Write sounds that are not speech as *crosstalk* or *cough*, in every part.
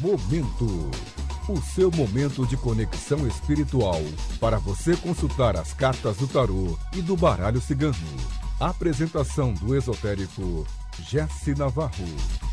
Momento. O seu momento de conexão espiritual para você consultar as cartas do tarô e do baralho cigano. Apresentação do esotérico Jesse Navarro.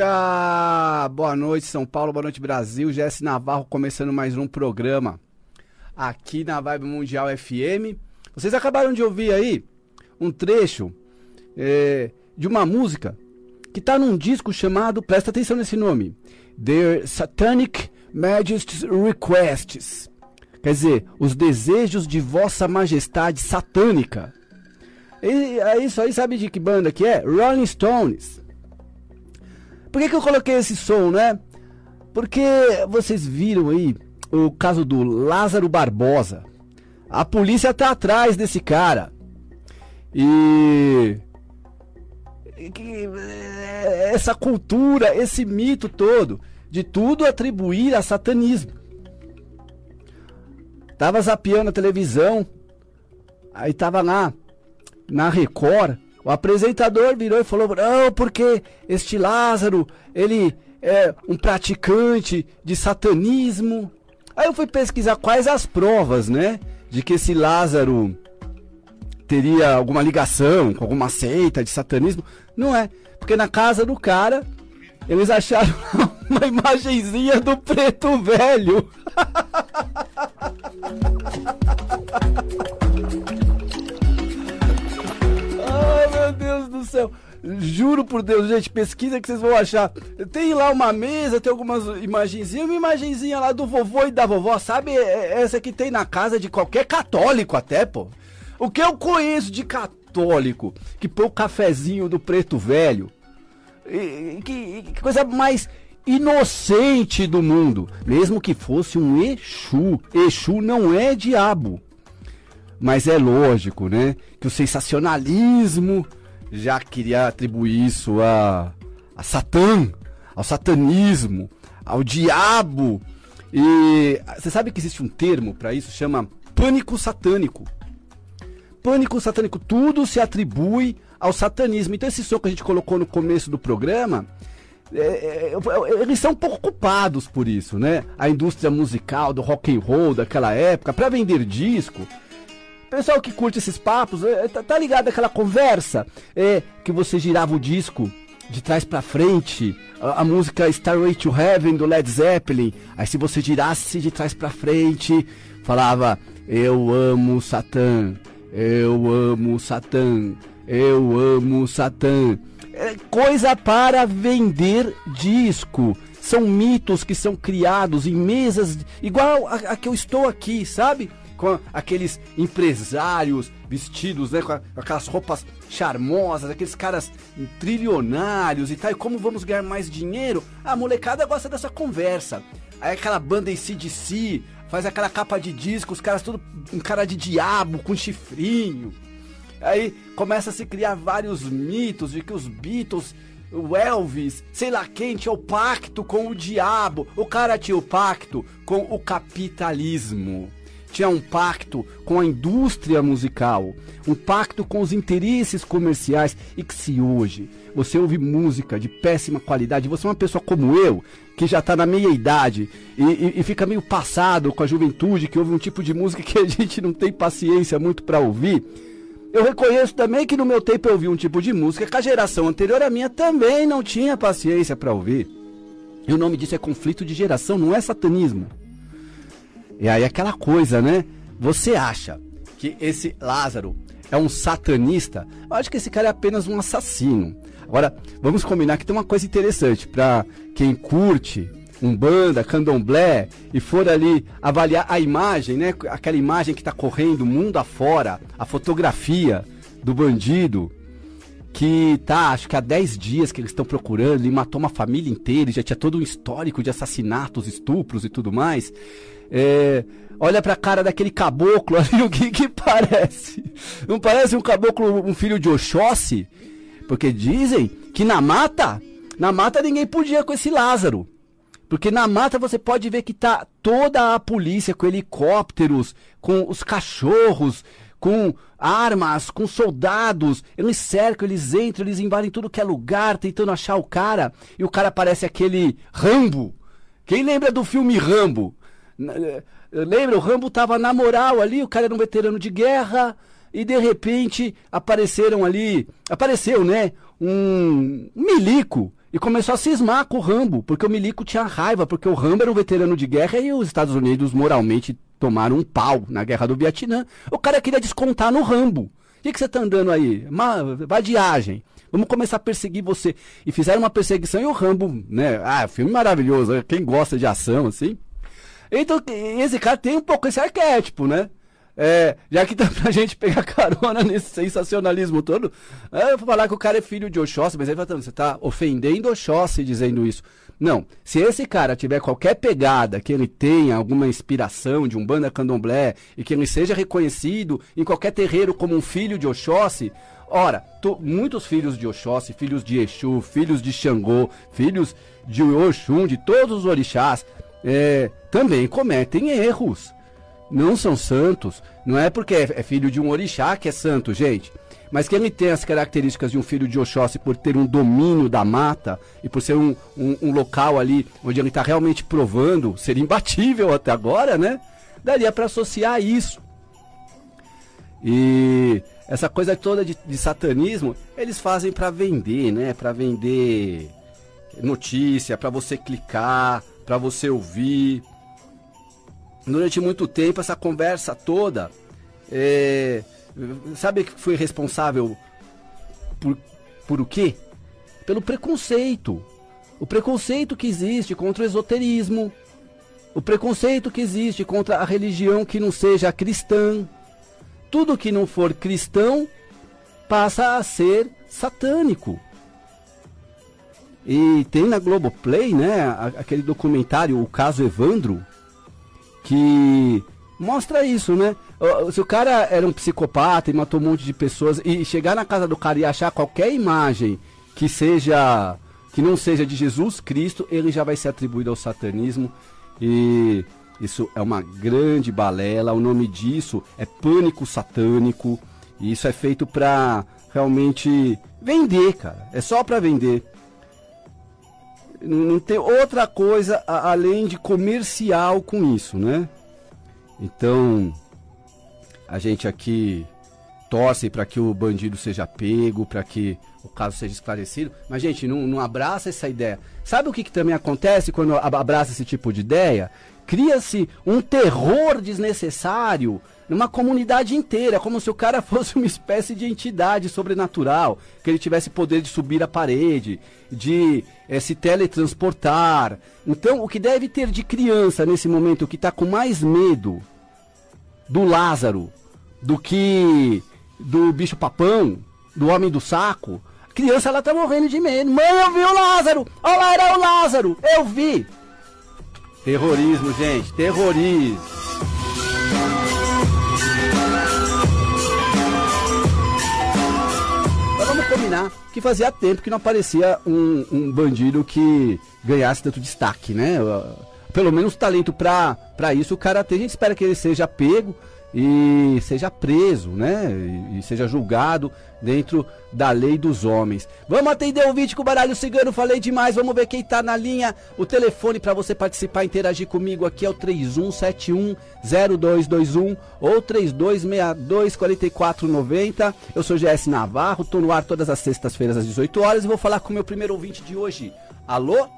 Boa noite, São Paulo, boa noite, Brasil. Jesse Navarro começando mais um programa aqui na Vibe Mundial FM. Vocês acabaram de ouvir aí um trecho é, de uma música que tá num disco chamado, presta atenção nesse nome, The Satanic Majesty's Requests. Quer dizer, os desejos de Vossa Majestade Satânica. E é isso aí, sabe de que banda que é? Rolling Stones. Por que, que eu coloquei esse som, né? Porque vocês viram aí o caso do Lázaro Barbosa. A polícia tá atrás desse cara. E. Essa cultura, esse mito todo, de tudo atribuir a satanismo. Tava zapeando a televisão, aí tava lá, na Record, o apresentador virou e falou: Não, porque este Lázaro, ele é um praticante de satanismo. Aí eu fui pesquisar quais as provas, né? De que esse Lázaro teria alguma ligação com alguma seita de satanismo. Não é. Porque na casa do cara, eles acharam *laughs* uma imagenzinha do preto velho. *laughs* Deus do céu. Juro por Deus, gente, pesquisa que vocês vão achar. Tem lá uma mesa, tem algumas imagenzinhas, uma imagenzinha lá do vovô e da vovó, sabe? É, é essa que tem na casa de qualquer católico até, pô. O que eu conheço de católico que põe o cafezinho do preto velho. Que, que coisa mais inocente do mundo. Mesmo que fosse um Exu. Exu não é diabo. Mas é lógico, né? Que o sensacionalismo já queria atribuir isso a, a Satã, ao satanismo, ao diabo. E você sabe que existe um termo para isso, chama pânico satânico. Pânico satânico, tudo se atribui ao satanismo. Então esse som que a gente colocou no começo do programa, é, é, eles são um pouco culpados por isso, né? A indústria musical do rock and roll daquela época, para vender disco, Pessoal que curte esses papos, é, tá, tá ligado aquela conversa é, que você girava o disco de trás para frente, a, a, música Starway to Heaven do Led Zeppelin. Aí se você girasse de trás para frente, falava: Eu amo Satã, eu amo Satã, eu amo Satã. É coisa para vender disco. São mitos que são criados em mesas igual a, a que eu estou aqui, sabe? Com aqueles empresários vestidos, né, com, aquelas roupas charmosas, aqueles caras trilionários e tal. E como vamos ganhar mais dinheiro? A molecada gosta dessa conversa. Aí aquela banda ACDC faz aquela capa de disco, os caras tudo com cara de diabo, com chifrinho. Aí começa a se criar vários mitos de que os Beatles o Elvis, sei lá quem, tinha o pacto com o diabo. O cara tinha o pacto com o capitalismo. Tinha um pacto com a indústria musical, um pacto com os interesses comerciais e que se hoje você ouve música de péssima qualidade, você é uma pessoa como eu, que já está na meia idade e, e, e, fica meio passado com a juventude, que ouve um tipo de música que a *laughs* gente não tem paciência muito para ouvir. Eu reconheço também que no meu tempo eu ouvi um tipo de música que a geração anterior à minha também não tinha paciência para ouvir. E o nome disso é conflito de geração, não é satanismo. E aí aquela coisa, né? Você acha que esse Lázaro é um satanista? Eu acho que esse cara é apenas um assassino. Agora, vamos combinar que tem uma coisa interessante para quem curte umbanda, candomblé e for ali avaliar a imagem, né? Aquela imagem que está correndo mundo afora, a fotografia do bandido que tá, acho que há 10 dias que eles estão procurando, ele matou uma família inteira, já tinha todo um histórico de assassinatos, estupros e tudo mais. É, olha pra cara daquele caboclo *laughs* ali, o que que parece? Não parece um caboclo, um filho de Oxóssi? Porque dizem que na mata, na mata ninguém podia com esse Lázaro. Porque na mata você pode ver que tá toda a polícia com helicópteros, com os cachorros, com armas, com soldados. Eles cercam, eles entram, eles invadem tudo que é lugar, tentando achar o cara. E o cara parece aquele Rambo. Quem lembra do filme Rambo? Eh, lembra? O Rambo tava na moral ali, o cara era um veterano de guerra. E de repente apareceram ali. Apareceu, né? Um milico e começou a cismar com o Rambo, porque o Milico tinha raiva, porque o Rambo era um veterano de guerra e os Estados Unidos moralmente tomaram um pau na guerra do Vietnã. O cara queria descontar no Rambo. O que, que você tá andando aí? Uma vadiagem. Vamos começar a perseguir você. E fizeram uma perseguição e o Rambo, né? Ah, filme maravilhoso. Quem gosta de ação, assim. Então, esse cara tem um pouco esse arquétipo, né? É, já que dá *laughs* pra gente pegar carona nesse sensacionalismo todo, é, eu vou falar que o cara é filho de Oxóssi, mas aí você tá ofendendo Oxóssi dizendo isso. Não, se esse cara tiver qualquer pegada, que ele tenha alguma inspiração de um banda candomblé e que ele seja reconhecido em qualquer terreiro como um filho de Oxóssi, ora, muitos filhos de Oxóssi, filhos de Exu, filhos de Xangô, filhos de Oxum, de todos os orixás, é, também cometem erros não são santos. Não é porque é, é filho de um orixá que é santo, gente. Mas que ele tem as características de um filho de Oxóssi por ter um domínio da mata e por ser um, um, um local ali onde ele está realmente provando ser imbatível *laughs* até agora, né? Daria para associar isso. E essa coisa toda de, de satanismo, eles fazem para vender, né? Para vender notícia, para você clicar, para você ouvir durante muito tempo essa conversa toda, é, sabe que foi responsável por, por o quê? Pelo preconceito. O preconceito que existe contra o esoterismo, o preconceito que existe contra a religião que não seja cristã. Tudo que não for cristão passa a ser satânico. E tem na Globoplay, né, aquele documentário O Caso Evandro, que mostra isso, né? Se o cara era um psicopata e matou um monte de pessoas e chegar na casa do cara e achar qualquer imagem que seja que não seja de Jesus Cristo, ele já vai ser atribuído ao satanismo e isso é uma grande balela. O nome disso é pânico satânico e isso é feito para realmente vender, cara. É só para vender não tem outra coisa além de comercial com isso, né? Então, a gente aqui torce para que o bandido seja pego, para que o caso seja esclarecido. Mas, gente, não, não abraça essa ideia. Sabe o que, que também acontece quando abraça esse tipo de ideia? Cria-se um terror desnecessário numa comunidade inteira, como se o cara *laughs* fosse uma espécie de entidade sobrenatural, que ele tivesse poder de subir a parede, de é, se teletransportar. Então, o que deve ter de criança nesse momento que está com mais medo do Lázaro do que do bicho papão, do homem do saco, a criança ela tá morrendo de medo. Mãe, eu vi o Lázaro! Olha lá, era o Lázaro! Eu vi! Terrorismo, gente, terrorismo. combinar que fazia tempo que não aparecia um, um bandido que ganhasse tanto destaque, né? pelo menos talento para isso o cara tem. A gente espera que ele seja pego e seja preso, né? E, seja julgado dentro da lei dos homens. Vamos atender o vídeo com o baralho cigano, falei demais. Vamos ver quem tá na linha. O telefone para você participar, interagir comigo aqui é o 31710221 ou 32624490. Eu sou GS Navarro, tô no ar todas as sextas-feiras às 18 horas e vou falar com o meu primeiro ouvinte de hoje. Alô?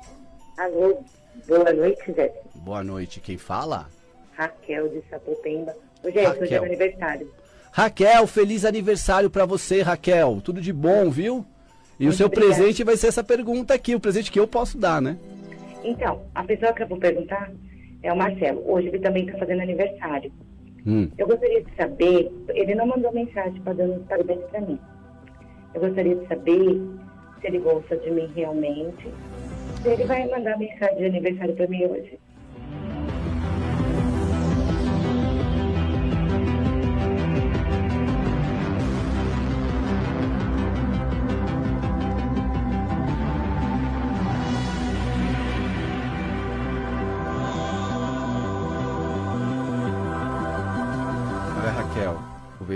Alô. Boa noite, Zé. Boa noite. Quem fala? Raquel de Sapopemba. Hoje é, hoje é aniversário. Raquel, feliz aniversário para você, Raquel. Tudo de bom, viu? E Muito o seu obrigada. presente vai ser essa pergunta aqui, o presente que eu posso dar, né? Então, a pessoa que eu vou perguntar é o Marcelo. Hoje ele também está fazendo aniversário. Hum. Eu gostaria de saber, ele não mandou mensagem para dar parabéns para mim. Eu gostaria de saber se ele gosta de mim realmente, se ele vai mandar mensagem de aniversário para mim hoje.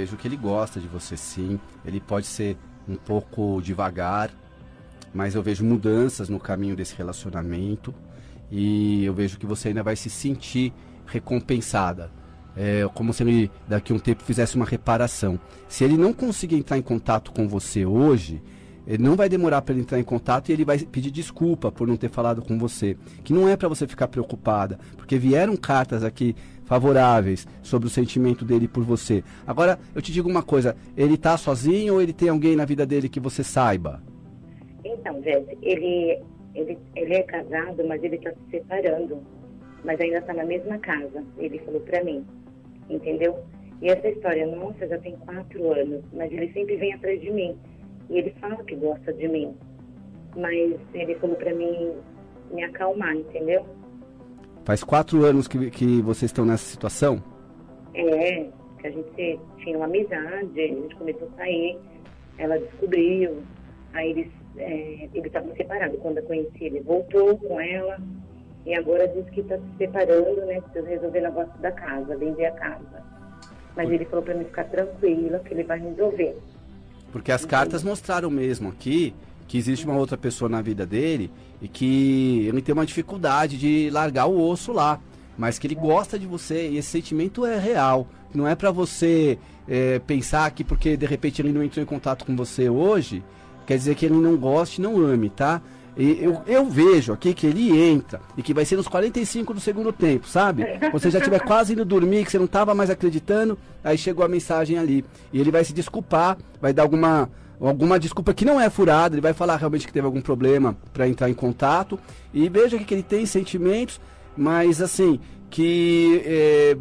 Vejo que ele gosta de você sim. Ele pode ser um pouco devagar, mas eu vejo mudanças no caminho desse relacionamento e eu vejo que você ainda vai se sentir recompensada. É como se ele daqui a um tempo fizesse uma reparação. Se ele não conseguir entrar em contato com você hoje, ele não vai demorar para ele entrar em contato e ele vai pedir desculpa por não ter falado com você. Que não é para você ficar preocupada, porque vieram cartas aqui favoráveis sobre o sentimento dele por você. Agora, eu te digo uma coisa, ele tá sozinho ou ele tem alguém na vida dele que você saiba? Então, Jesse, ele, ele, ele é casado, mas ele está se separando. Mas ainda está na mesma casa, ele falou para mim. Entendeu? E essa história, nossa, já tem quatro anos, mas ele sempre vem atrás de mim. E ele fala que gosta de mim. Mas ele falou para mim me acalmar, entendeu? Faz quatro anos que, que vocês estão nessa situação? É, que a gente tinha uma amizade, a gente começou a sair, ela descobriu, aí eles é, ele estava separado. Quando eu conheci, ele voltou com ela e agora diz que está se separando, né? Precisa resolver o negócio da casa, vender a casa. Mas ele falou para mim ficar tranquila, que ele vai resolver. Porque as cartas mostraram mesmo aqui que existe uma outra pessoa na vida dele e que ele tem uma dificuldade de largar o osso lá, mas que ele gosta de você e esse sentimento é real. Não é para você é, pensar que porque de repente ele não entrou em contato com você hoje, quer dizer que ele não goste, não ame, tá? E eu, eu vejo aqui que ele entra e que vai ser nos 45 do segundo tempo, sabe? Você já estiver quase indo dormir, que você não estava mais acreditando, aí chegou a mensagem ali. E ele vai se desculpar, vai dar alguma alguma desculpa que não é furada, ele vai falar realmente que teve algum problema para entrar em contato e veja que ele tem sentimentos, mas assim, que é,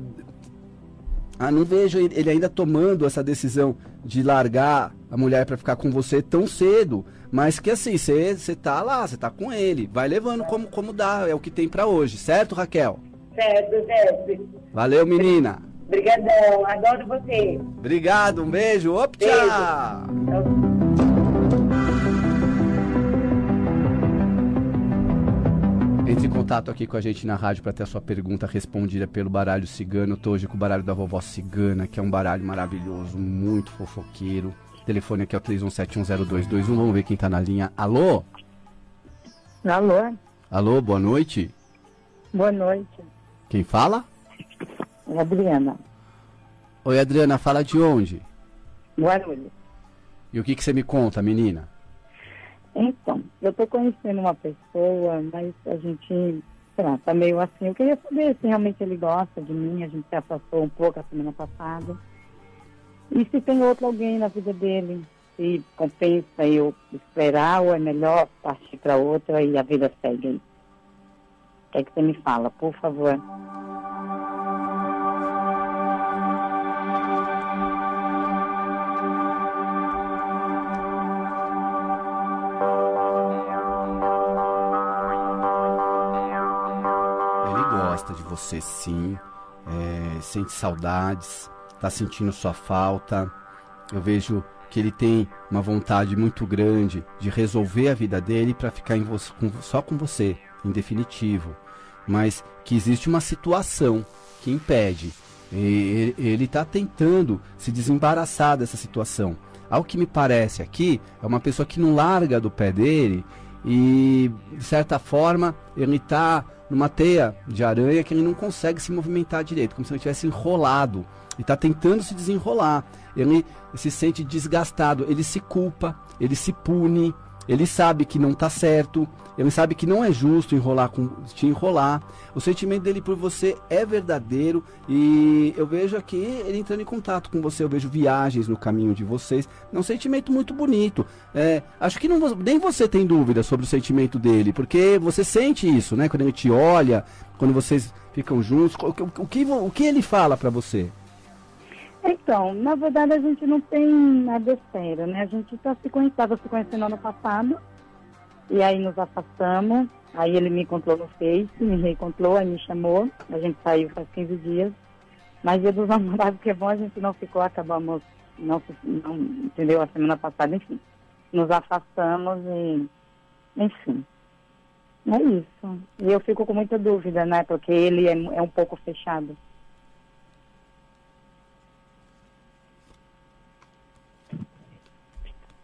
ah, não vejo ele ainda tomando essa decisão de largar a mulher para ficar com você tão cedo, mas que assim, você tá lá, você tá com ele, vai levando como, como dá, é o que tem para hoje, certo, Raquel? Certo, certo. Valeu, menina. Obrigadão, adoro você. Obrigado, um beijo. Op, tchau. Entre em contato aqui com a gente na rádio para ter a sua pergunta respondida pelo baralho cigano. Eu tô hoje com o baralho da vovó cigana, que é um baralho maravilhoso, muito fofoqueiro. O telefone aqui é o 31710221. Vamos ver quem tá na linha. Alô? Alô? Alô, boa noite. Boa noite. Quem fala? É Adriana. Oi, Adriana, fala de onde? Guarulhos. E o que, que você me conta, menina? Então, eu tô conhecendo uma pessoa, mas a gente, sei lá, tá meio assim. Eu queria saber se realmente ele gosta de mim, a gente se afastou um pouco a semana passada. E se tem outro alguém na vida dele, se compensa eu esperar ou é melhor partir para outra e a vida segue. O que é que você me fala, por favor? Você sim, é, sente saudades, está sentindo sua falta. Eu vejo que ele tem uma vontade muito grande de resolver a vida dele para ficar com, só com você, em definitivo. mas que existe uma situação que impede. E ele está tentando se desembaraçar dessa situação. Ao que me parece aqui, é uma pessoa que não larga do pé dele e, de certa forma, ele está numa teia de aranha que ele não consegue se movimentar direito, como se ele tivesse enrolado. E está tentando se desenrolar. Ele se sente desgastado, ele se culpa, ele se pune, ele sabe que não está certo, ele sabe que não é justo enrolar com te enrolar. O sentimento dele por você é verdadeiro e eu vejo aqui ele entrando em contato com você. Eu vejo viagens no caminho de vocês. É um sentimento muito bonito. É, acho que não, nem você tem dúvida sobre o sentimento dele, porque você sente isso, né? Quando ele te olha, quando vocês ficam juntos. O, o, que, o que ele fala para você? Então, na verdade a gente não tem nada sério, né? A gente tá se conhecendo, se conhecendo ano passado, e aí nos afastamos, aí ele me encontrou no Face, me reencontrou, aí me chamou, a gente saiu faz 15 dias, mas dia dos *laughs* namorados que é bom, a gente não ficou, acabamos, não, não entendeu, a semana passada, enfim, nos afastamos e, enfim, é isso. E eu fico com muita dúvida, né, porque ele é, é um pouco fechado.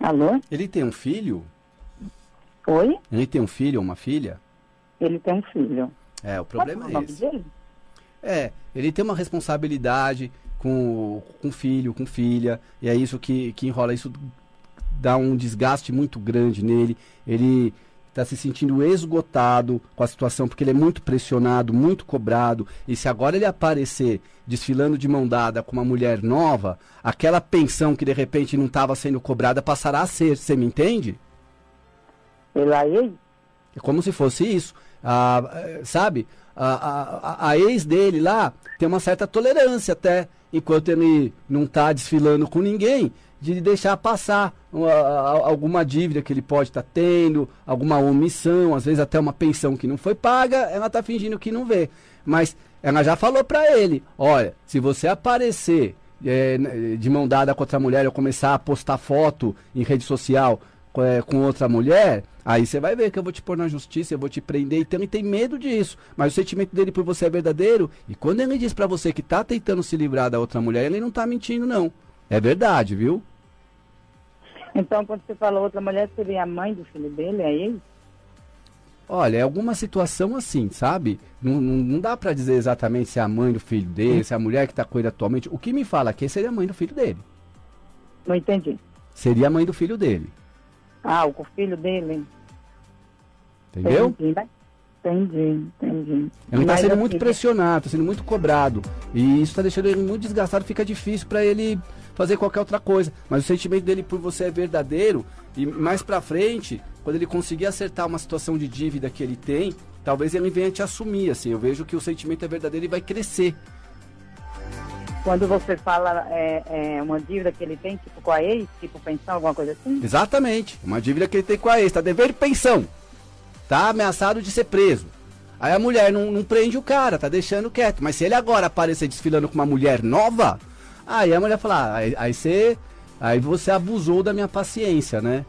Alô? Ele tem um filho? Oi? Ele tem um filho ou uma filha? Ele tem um filho. É, o problema Qual é, é esse. Dele? É, ele tem uma responsabilidade com, com filho, com filha, e é isso que, que enrola, isso dá um desgaste muito grande nele. Ele está se sentindo esgotado com a situação, porque ele é muito pressionado, muito cobrado. E se agora ele aparecer desfilando de mão dada com uma mulher nova, aquela pensão que de repente não estava sendo cobrada passará a ser. Você me entende? Pela ex? É como se fosse isso. Ah, sabe? A, a, a ex dele lá tem uma certa tolerância até, enquanto ele não está desfilando com ninguém de deixar passar alguma dívida que ele pode estar tá tendo, alguma omissão, às vezes até uma pensão que não foi paga, ela está fingindo que não vê. Mas ela já falou para ele: olha, se você aparecer é, de mão dada com outra mulher ou começar a postar foto em rede social é, com outra mulher, aí você vai ver que eu vou te pôr na justiça, eu vou te prender. Então ele tem medo disso. Mas o sentimento dele por você é verdadeiro. E quando ele diz para você que está tentando se livrar da outra mulher, ele não está mentindo, não. É verdade, viu? Então, quando você falou outra mulher, seria a mãe do filho dele, é ele? Olha, é alguma situação assim, sabe? Não, não, não dá para dizer exatamente se é a mãe do filho dele, se é a mulher que está com ele atualmente. O que me fala aqui seria a mãe do filho dele. Não entendi. Seria a mãe do filho dele. Ah, o filho dele. Entendeu? Entendi, né? entendi. entendi. Ele está sendo assim, muito pressionado, está sendo muito cobrado. E isso está deixando ele muito desgastado, fica difícil para ele fazer qualquer outra coisa. Mas o sentimento dele por você é verdadeiro e mais pra frente, quando ele conseguir acertar uma situação de dívida que ele tem, talvez ele venha te assumir, assim. Eu vejo que o sentimento é verdadeiro e vai crescer. Quando você fala é, é, uma dívida que ele tem, tipo com a ex, tipo pensão, alguma coisa assim? Exatamente, uma dívida que ele tem com a ex, tá devendo pensão, tá ameaçado de ser preso. Aí a mulher não, não prende o cara, tá deixando quieto. Mas se ele agora aparecer desfilando com uma mulher nova, Aí a mulher fala, ah, aí, aí você. Aí você abusou da minha paciência, né?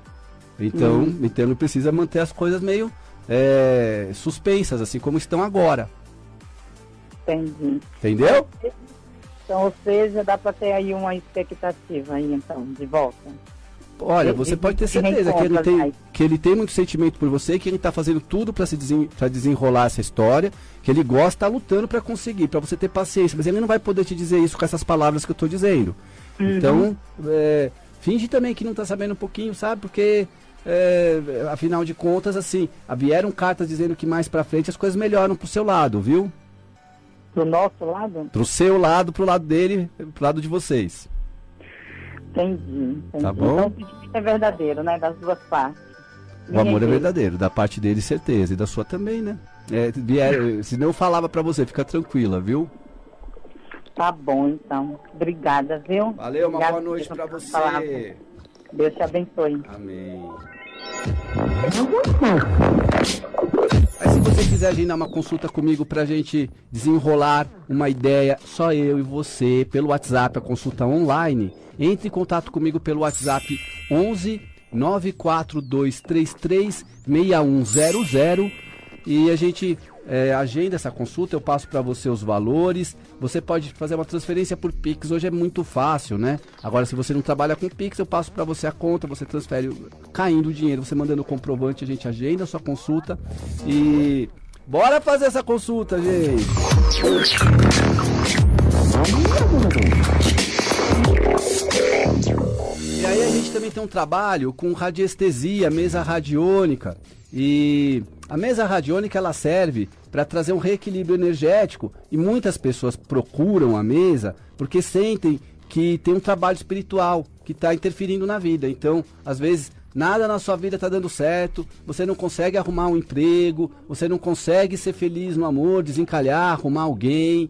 Então, uhum. então precisa manter as coisas meio é, suspensas, assim como estão agora. Entendi. Entendeu? Então, ou seja, dá para ter aí uma expectativa aí, então, de volta. Olha, você pode ter certeza que ele, tem, que ele tem muito sentimento por você, que ele está fazendo tudo para se desen, desenrolar essa história, que ele gosta, está lutando para conseguir, para você ter paciência, mas ele não vai poder te dizer isso com essas palavras que eu estou dizendo. Uhum. Então, é, finge também que não está sabendo um pouquinho, sabe? Porque, é, afinal de contas, assim, vieram cartas dizendo que mais para frente as coisas melhoram pro seu lado, viu? Pro nosso lado? Pro seu lado, pro lado dele, pro lado de vocês. Entendi, entendi. Tá bom? Então o sentimento é verdadeiro, né? Das duas partes. O amor é verdadeiro, da parte dele certeza, e da sua também, né? É, se não falava para você, fica tranquila, viu? Tá bom, então. Obrigada, viu? Valeu, uma Obrigada boa noite para você. Deus te abençoe. Amém. Você quiser agendar uma consulta comigo pra gente desenrolar uma ideia, só eu e você, pelo WhatsApp, a consulta online, entre em contato comigo pelo WhatsApp 11 94233 6100 e a gente é, agenda essa consulta, eu passo para você os valores. Você pode fazer uma transferência por Pix, hoje é muito fácil, né? Agora, se você não trabalha com Pix, eu passo para você a conta, você transfere caindo o dinheiro, você mandando o comprovante, a gente agenda a sua consulta e. Bora fazer essa consulta, gente! E aí a gente também tem um trabalho com radiestesia, mesa radiônica. E a mesa radiônica ela serve para trazer um reequilíbrio energético e muitas pessoas procuram a mesa porque sentem que tem um trabalho espiritual que está interferindo na vida. Então, às vezes, nada na sua vida está dando certo, você não consegue arrumar um emprego, você não consegue ser feliz no amor, desencalhar, arrumar alguém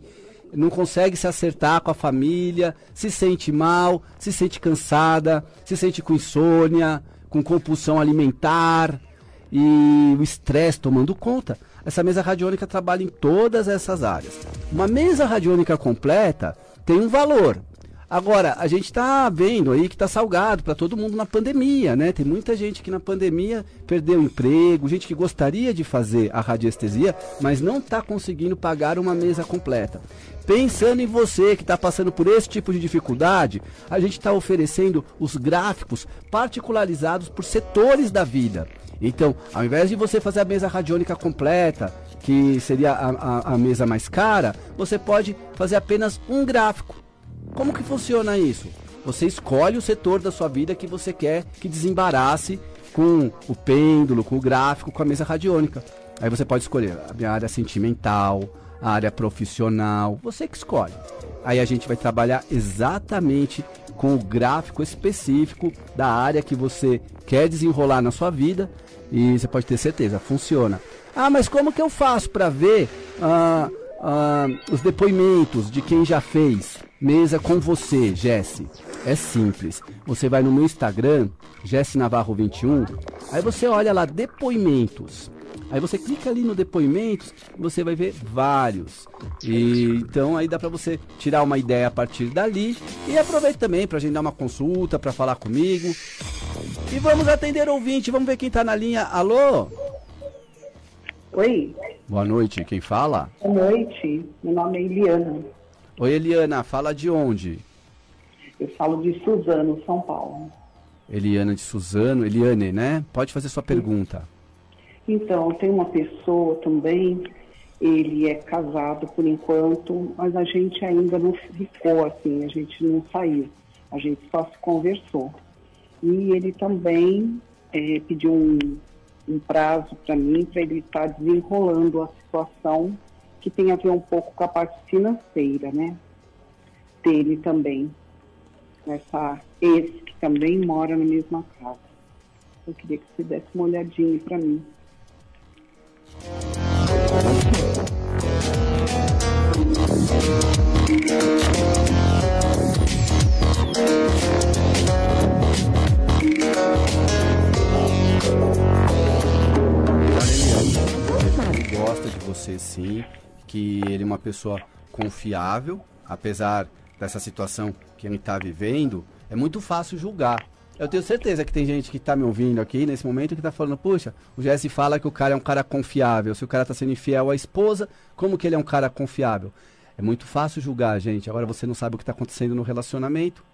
não consegue se acertar com a família, se sente mal, se sente cansada, se sente com insônia, com compulsão alimentar e o estresse tomando conta. Essa mesa radiônica trabalha em todas essas áreas. Uma mesa radiônica completa tem um valor, Agora, a gente está vendo aí que está salgado para todo mundo na pandemia, né? Tem muita gente que na pandemia perdeu emprego, gente que gostaria de fazer a radiestesia, mas não está conseguindo pagar uma mesa completa. Pensando em você que está passando por esse tipo de dificuldade, a gente está oferecendo os gráficos particularizados por setores da vida. Então, ao invés de você fazer a mesa radiônica completa, que seria a, a, a mesa mais cara, você pode fazer apenas um gráfico como que funciona isso? Você escolhe o setor da sua vida que você quer que desembarace com o pêndulo, com o gráfico, com a mesa radiônica. Aí você pode escolher a minha área sentimental, a área profissional, você que escolhe. Aí a gente vai trabalhar exatamente com o gráfico específico da área que você quer desenrolar na sua vida e você pode ter certeza, funciona. Ah, mas como que eu faço para ver ah, ah, os depoimentos de quem já fez? mesa com você, Jesse. É simples. Você vai no meu Instagram, Jesse Navarro 21, aí você olha lá depoimentos. Aí você clica ali no depoimentos, você vai ver vários. E então aí dá para você tirar uma ideia a partir dali e aproveita também para agendar uma consulta, para falar comigo. E vamos atender ouvinte, vamos ver quem tá na linha. Alô? Oi. Boa noite, quem fala? Boa noite. Meu nome é Eliana. Oi, Eliana, fala de onde? Eu falo de Suzano, São Paulo. Eliana de Suzano, Eliane, né? Pode fazer sua pergunta. Então, tem uma pessoa também, ele é casado por enquanto, mas a gente ainda não ficou assim, a gente não saiu, a gente só se conversou. E ele também é, pediu um, um prazo para mim, para ele estar tá desenrolando a situação que tem a ver um pouco com a parte financeira, né? Dele também. Essa ex que também mora na mesma casa. Eu queria que você desse uma olhadinha para mim. Gosta de você sim que ele é uma pessoa confiável, apesar dessa situação que ele está vivendo, é muito fácil julgar. Eu tenho certeza que tem gente que está me ouvindo aqui nesse momento que está falando, puxa, o Jesse fala que o cara é um cara confiável. Se o cara está sendo infiel à esposa, como que ele é um cara confiável? É muito fácil julgar, gente. Agora você não sabe o que está acontecendo no relacionamento.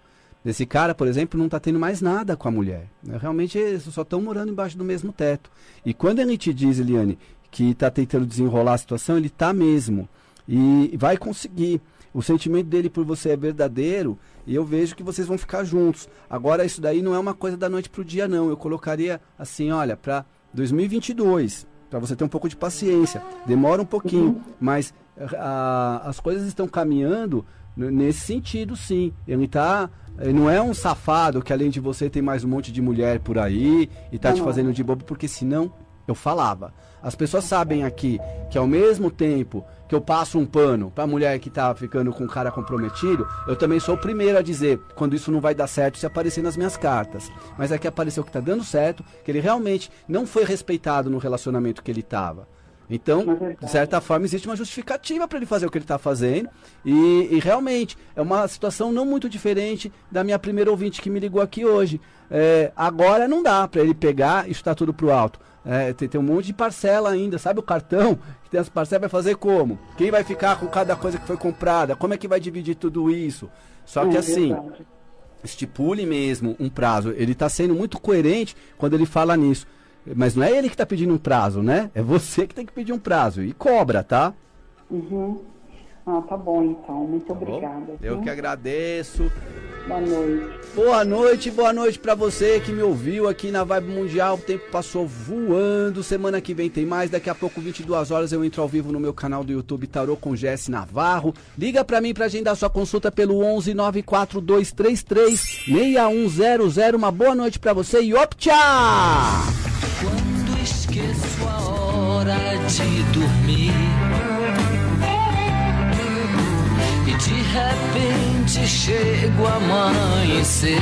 Esse cara, por exemplo, não está tendo mais nada com a mulher. Realmente eles só estão morando embaixo do mesmo teto. E quando ele te diz, Eliane, que está tentando desenrolar a situação, ele está mesmo. E vai conseguir. O sentimento dele por você é verdadeiro e eu vejo que vocês vão ficar juntos. Agora, isso daí não é uma coisa da noite para o dia, não. Eu colocaria assim, olha, para 2022, para você ter um pouco de paciência. Demora um pouquinho, uhum. mas a, as coisas estão caminhando nesse sentido, sim. Ele tá. Ele não é um safado que além de você tem mais um monte de mulher por aí e tá te fazendo de bobo, porque senão eu falava. As pessoas sabem aqui que ao mesmo tempo que eu passo um pano para a mulher que está ficando com o cara comprometido, eu também sou o primeiro a dizer quando isso não vai dar certo se aparecer nas minhas cartas. Mas aqui apareceu que está dando certo, que ele realmente não foi respeitado no relacionamento que ele estava. Então, de certa forma, existe uma justificativa para ele fazer o que ele está fazendo. E, e, realmente, é uma situação não muito diferente da minha primeira ouvinte que me ligou aqui hoje. É, agora não dá para ele pegar e está tudo para o alto. É, tem, tem um monte de parcela ainda, sabe o cartão? Que tem as parcelas, vai fazer como? Quem vai ficar com cada coisa que foi comprada? Como é que vai dividir tudo isso? Só que É assim, verdade. estipule mesmo um prazo. Ele está sendo muito coerente quando ele fala nisso. Mas não é ele que está pedindo um prazo, né? É você que tem que pedir um prazo. E cobra, tá? Uhum. Ah, tá bom então. Muito Tá obrigada. Eu que agradeço. Boa noite. Boa noite, boa noite pra você que me ouviu aqui na Vibe Mundial. O tempo passou voando. Semana que vem tem mais. Daqui a pouco, 22 horas, eu entro ao vivo no meu canal do YouTube Tarô com Jesse Navarro. Liga pra mim pra agendar sua consulta pelo 11 94233 6100. Uma boa noite pra você e op tchau! Quando esqueço a hora de dormir e de repente chego a amanhecer,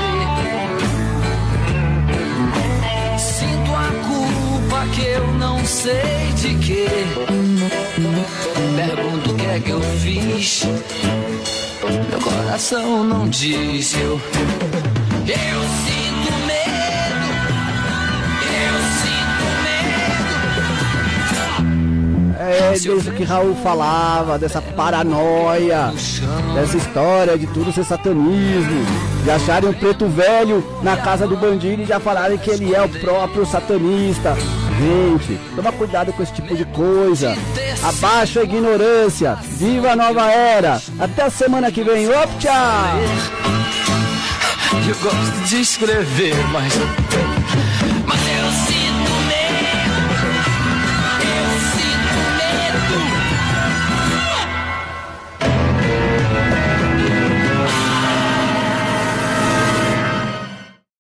sinto a culpa que eu não sei de quê. Pergunto o que é que eu fiz, meu coração não diz. Eu, eu sinto medo. Eu sinto medo. É disso que Raul falava, dessa paranoia, dessa história de tudo ser satanismo, de acharem um preto velho na casa do bandido e já falarem que ele é o próprio satanista. Gente, toma cuidado com esse tipo de coisa. Abaixa a ignorância. Viva a nova era. Até a semana que vem. Op, tchau! Eu gosto de escrever, mas